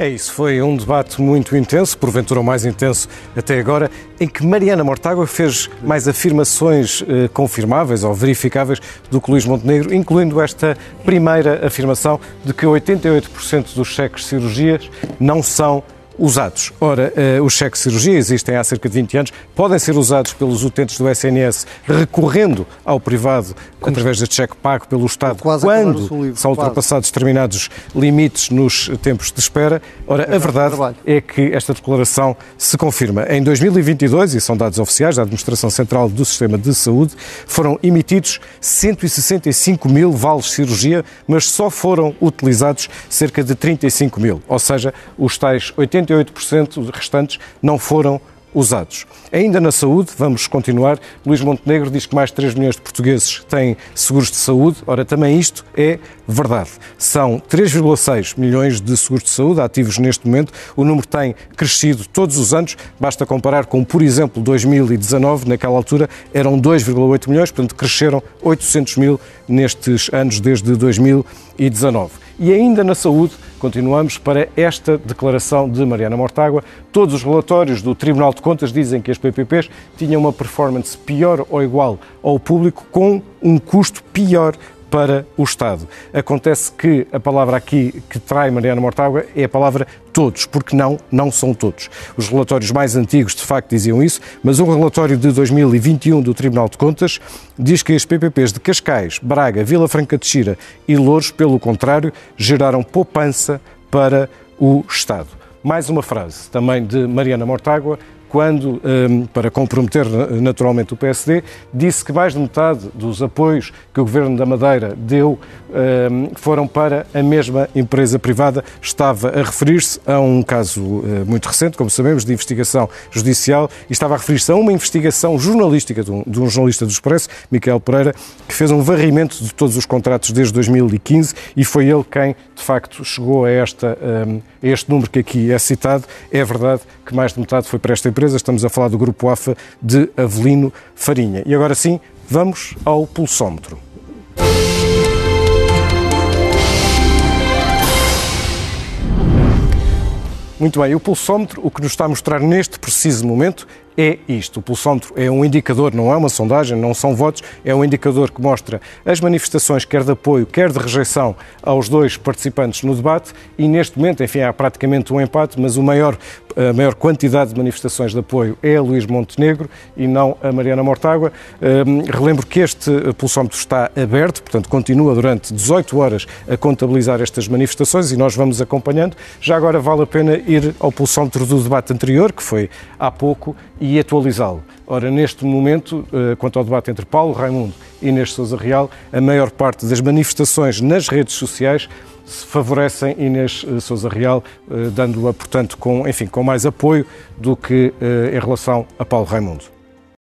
É isso, foi um debate muito intenso, porventura o mais intenso até agora, em que Mariana Mortágua fez mais afirmações eh, confirmáveis ou verificáveis do que Luís Montenegro, incluindo esta primeira afirmação de que 88% dos cheques cirurgias não são usados. Ora, uh, os cheques de cirurgia existem há cerca de 20 anos, podem ser usados pelos utentes do SNS recorrendo ao privado Como através deste cheque pago pelo Estado quando são ultrapassados quase. determinados limites nos tempos de espera. Ora, é a verdade é que esta declaração se confirma. Em 2022, e são dados oficiais da Administração Central do Sistema de Saúde, foram emitidos 165 mil vales de cirurgia, mas só foram utilizados cerca de 35 mil, ou seja, os tais 80 88% restantes não foram usados. Ainda na saúde, vamos continuar, Luís Montenegro diz que mais de 3 milhões de portugueses têm seguros de saúde. Ora, também isto é verdade. São 3,6 milhões de seguros de saúde ativos neste momento. O número tem crescido todos os anos. Basta comparar com, por exemplo, 2019, naquela altura eram 2,8 milhões, portanto cresceram 800 mil nestes anos desde 2019. E ainda na saúde, continuamos para esta declaração de Mariana Mortágua. Todos os relatórios do Tribunal de Contas dizem que as PPPs tinham uma performance pior ou igual ao público, com um custo pior para o Estado. Acontece que a palavra aqui que trai Mariana Mortágua é a palavra todos, porque não, não são todos. Os relatórios mais antigos, de facto, diziam isso, mas o relatório de 2021 do Tribunal de Contas diz que as PPPs de Cascais, Braga, Vila Franca de Xira e Louros, pelo contrário, geraram poupança para o Estado. Mais uma frase também de Mariana Mortágua, quando, hum, para comprometer naturalmente o PSD, disse que mais de metade dos apoios que o Governo da Madeira deu hum, foram para a mesma empresa privada. Estava a referir-se a um caso hum, muito recente, como sabemos, de investigação judicial, e estava a referir-se a uma investigação jornalística de um, jornalista do Expresso, Miquel Pereira, que fez um varrimento de todos os contratos desde 2015 e foi ele quem, de facto, chegou a, esta, a este número que aqui é citado. É verdade que mais de metade foi para esta empresa empresa, estamos a falar do Grupo AFA de Avelino Farinha. E agora sim, vamos ao pulsómetro. Muito bem, o pulsómetro, o que nos está a mostrar neste preciso momento é isto. O pulsómetro é um indicador, não é uma sondagem, não são votos, é um indicador que mostra as manifestações, quer de apoio, quer de rejeição, aos dois participantes no debate e neste momento, enfim, há praticamente um empate, mas o maior, a maior quantidade de manifestações de apoio é a Luís Montenegro e não a Mariana Mortágua. Hum, relembro que este pulsómetro está aberto, portanto, continua durante 18 horas a contabilizar estas manifestações e nós vamos acompanhando. Já agora vale a pena ir ao pulsómetro do debate anterior, que foi há pouco, e atualizá-lo. Ora, neste momento, eh, quanto ao debate entre Paulo Raimundo e Inês Sousa Real, a maior parte das manifestações nas redes sociais favorecem Inês eh, Sousa Real, eh, dando-a, portanto, com, enfim, com mais apoio do que em relação a Paulo Raimundo.